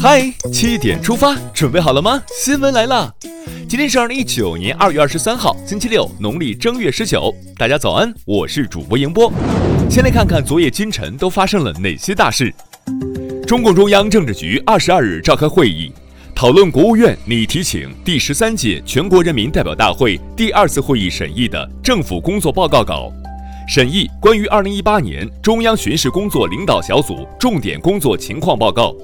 嗨，七点出发，准备好了吗？新闻来了，今天是二零一九年二月二十三号，星期六，农历正月十九。大家早安，我是主播迎波。先来看看昨夜今晨都发生了哪些大事。中共中央政治局二十二日召开会议，讨论国务院拟提请第十三届全国人民代表大会第二次会议审议的政府工作报告稿。审议关于二零一八年中央巡视工作领导小组重点工作情况报告，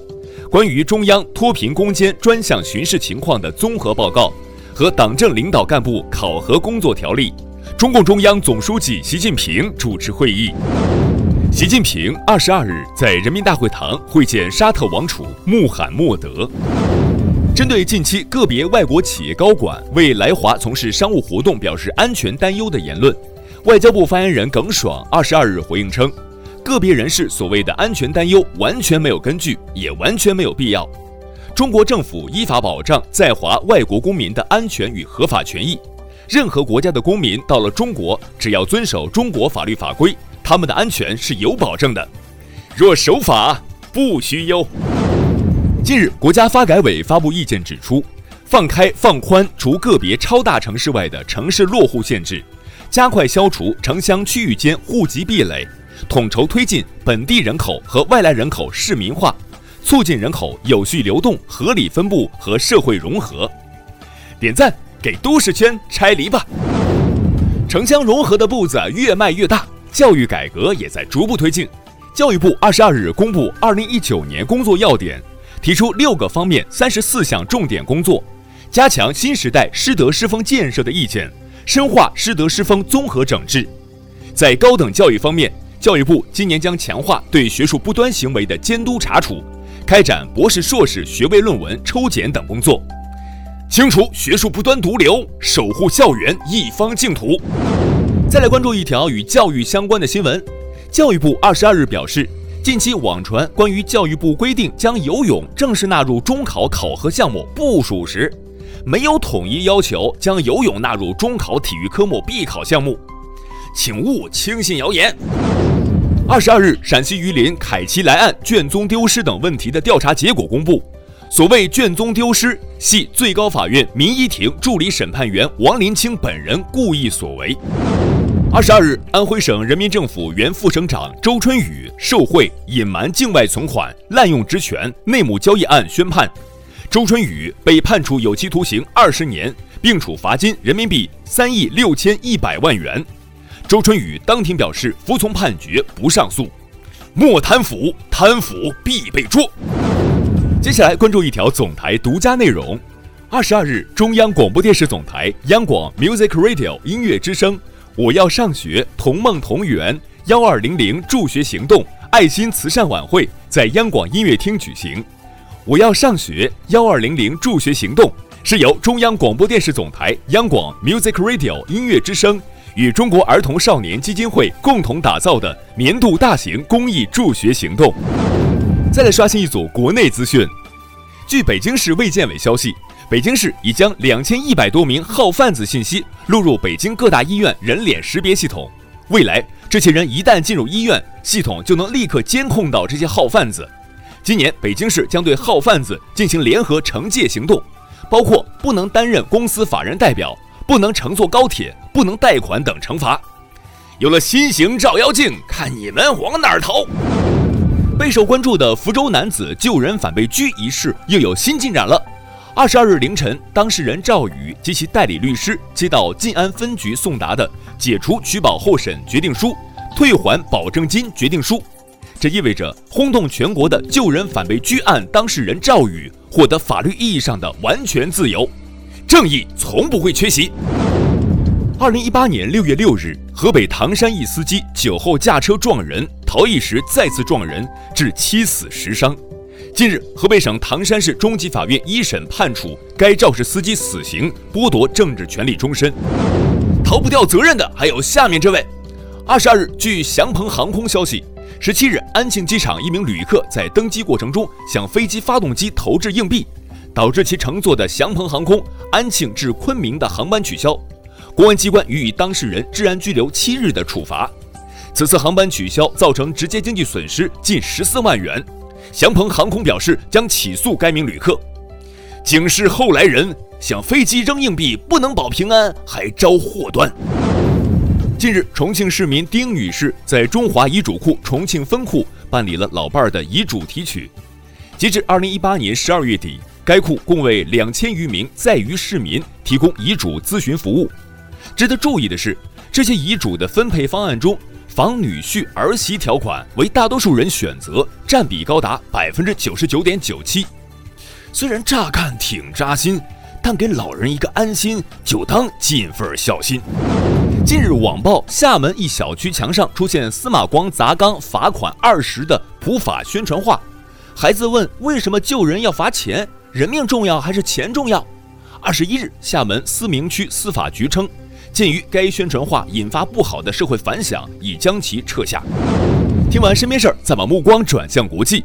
关于中央脱贫攻坚专项巡视情况的综合报告和党政领导干部考核工作条例。中共中央总书记习近平主持会议。习近平二十二日在人民大会堂会见沙特王储穆罕默德。针对近期个别外国企业高管为来华从事商务活动表示安全担忧的言论。外交部发言人耿爽二十二日回应称，个别人士所谓的安全担忧完全没有根据，也完全没有必要。中国政府依法保障在华外国公民的安全与合法权益，任何国家的公民到了中国，只要遵守中国法律法规，他们的安全是有保证的。若守法，不需忧。近日，国家发改委发布意见指出，放开放宽除个别超大城市外的城市落户限制。加快消除城乡区域间户籍壁垒，统筹推进本地人口和外来人口市民化，促进人口有序流动、合理分布和社会融合。点赞，给都市圈拆篱笆。城乡融合的步子越迈越大，教育改革也在逐步推进。教育部二十二日公布二零一九年工作要点，提出六个方面、三十四项重点工作，加强新时代师德师风建设的意见。深化师德师风综合整治，在高等教育方面，教育部今年将强化对学术不端行为的监督查处，开展博士、硕士学位论文抽检等工作，清除学术不端毒瘤，守护校园一方净土。再来关注一条与教育相关的新闻，教育部二十二日表示，近期网传关于教育部规定将游泳正式纳入中考考核项目不属实。没有统一要求将游泳纳入中考体育科目必考项目，请勿轻信谣言。二十二日，陕西榆林凯奇莱案卷宗丢失等问题的调查结果公布，所谓卷宗丢失，系最高法院民一庭助理审判员王林清本人故意所为。二十二日，安徽省人民政府原副省长周春雨受贿、隐瞒境外存款、滥用职权、内幕交易案宣判。周春雨被判处有期徒刑二十年，并处罚金人民币三亿六千一百万元。周春雨当庭表示服从判决，不上诉。莫贪腐，贪腐必被捉。接下来关注一条总台独家内容：二十二日，中央广播电视总台央广 Music Radio 音乐之声“我要上学，同梦同源”幺二零零助学行动爱心慈善晚会在央广音乐厅举行。我要上学幺二零零助学行动是由中央广播电视总台央广 Music Radio 音乐之声与中国儿童少年基金会共同打造的年度大型公益助学行动。再来刷新一组国内资讯，据北京市卫健委消息，北京市已将两千一百多名号贩子信息录入北京各大医院人脸识别系统，未来这些人一旦进入医院，系统就能立刻监控到这些号贩子。今年，北京市将对号贩子进行联合惩戒行动，包括不能担任公司法人代表、不能乘坐高铁、不能贷款等惩罚。有了新型照妖镜，看你们往哪儿逃！备受关注的福州男子救人反被拘一事又有新进展了。二十二日凌晨，当事人赵宇及其代理律师接到晋安分局送达的解除取保候审决定书、退还保证金决定书。这意味着轰动全国的救人反被拘案当事人赵宇获得法律意义上的完全自由，正义从不会缺席。二零一八年六月六日，河北唐山一司机酒后驾车撞人，逃逸时再次撞人，致七死十伤。近日，河北省唐山市中级法院一审判处该肇事司机死刑，剥夺政治权利终身。逃不掉责任的还有下面这位。二十二日，据祥鹏航空消息。十七日，安庆机场一名旅客在登机过程中向飞机发动机投掷硬币，导致其乘坐的祥鹏航空安庆至昆明的航班取消。公安机关予以当事人治安拘留七日的处罚。此次航班取消造成直接经济损失近十四万元。祥鹏航空表示将起诉该名旅客，警示后来人向飞机扔硬币不能保平安，还招祸端。近日，重庆市民丁女士在中华遗嘱库重庆分库办理了老伴儿的遗嘱提取。截至二零一八年十二月底，该库共为两千余名在渝市民提供遗嘱咨询服务。值得注意的是，这些遗嘱的分配方案中，房女婿儿媳条款为大多数人选择，占比高达百分之九十九点九七。虽然乍看挺扎心，但给老人一个安心，就当尽份孝心。近日，网曝厦门一小区墙上出现司马光砸缸罚款二十的普法宣传画。孩子问：为什么救人要罚钱？人命重要还是钱重要？二十一日，厦门思明区司法局称。鉴于该宣传画引发不好的社会反响，已将其撤下。听完身边事儿，再把目光转向国际。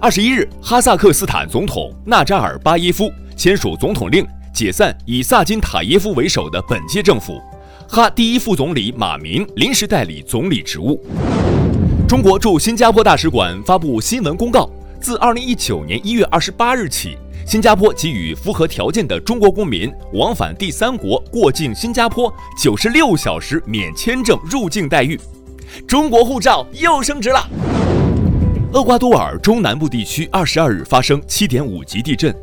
二十一日，哈萨克斯坦总统纳扎尔巴耶夫签署总统令，解散以萨金塔耶夫为首的本届政府，哈第一副总理马明临时代理总理职务。中国驻新加坡大使馆发布新闻公告，自二零一九年一月二十八日起。新加坡给予符合条件的中国公民往返第三国过境新加坡九十六小时免签证入境待遇，中国护照又升值了。厄瓜多尔中南部地区二十二日发生七点五级地震，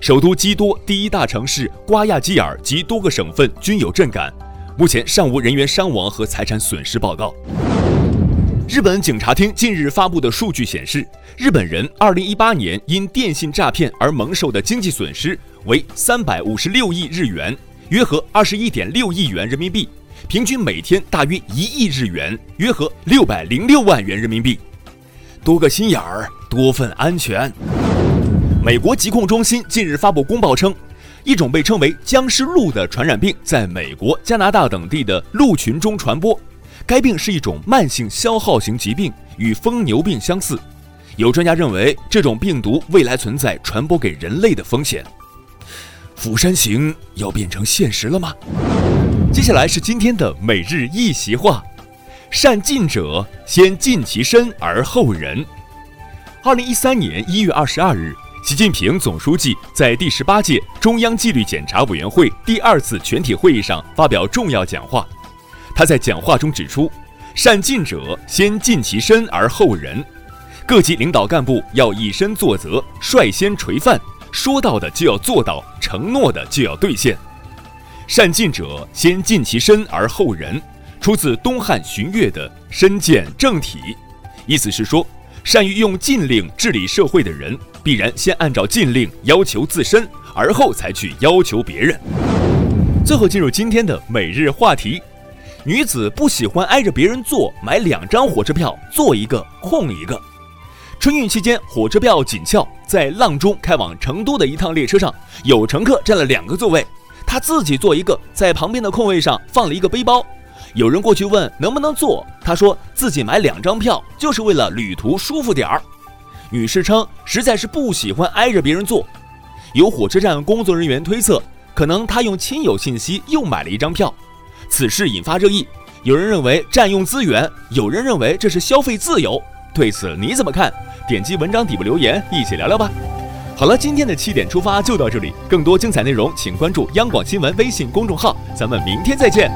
首都基多第一大城市瓜亚基尔及多个省份均有震感，目前尚无人员伤亡和财产损失报告。日本警察厅近日发布的数据显示，日本人2018年因电信诈骗而蒙受的经济损失为356亿日元，约合21.6亿元人民币，平均每天大约一亿日元，约合606万元人民币。多个心眼儿，多份安全。美国疾控中心近日发布公报称，一种被称为“僵尸鹿”的传染病在美国、加拿大等地的鹿群中传播。该病是一种慢性消耗型疾病，与疯牛病相似。有专家认为，这种病毒未来存在传播给人类的风险。釜山行要变成现实了吗？接下来是今天的每日一席话：善尽者先尽其身而后人。二零一三年一月二十二日，习近平总书记在第十八届中央纪律检查委员会第二次全体会议上发表重要讲话。他在讲话中指出，善尽者先尽其身而后人，各级领导干部要以身作则，率先垂范，说到的就要做到，承诺的就要兑现。善尽者先尽其身而后人，出自东汉荀悦的“身见正体”，意思是说，善于用禁令治理社会的人，必然先按照禁令要求自身，而后才去要求别人。最后进入今天的每日话题。女子不喜欢挨着别人坐，买两张火车票，坐一个空一个。春运期间，火车票紧俏，在阆中开往成都的一趟列车上，有乘客占了两个座位，他自己坐一个，在旁边的空位上放了一个背包。有人过去问能不能坐，他说自己买两张票就是为了旅途舒服点儿。女士称实在是不喜欢挨着别人坐。有火车站工作人员推测，可能她用亲友信息又买了一张票。此事引发热议，有人认为占用资源，有人认为这是消费自由。对此你怎么看？点击文章底部留言，一起聊聊吧。好了，今天的七点出发就到这里，更多精彩内容请关注央广新闻微信公众号，咱们明天再见。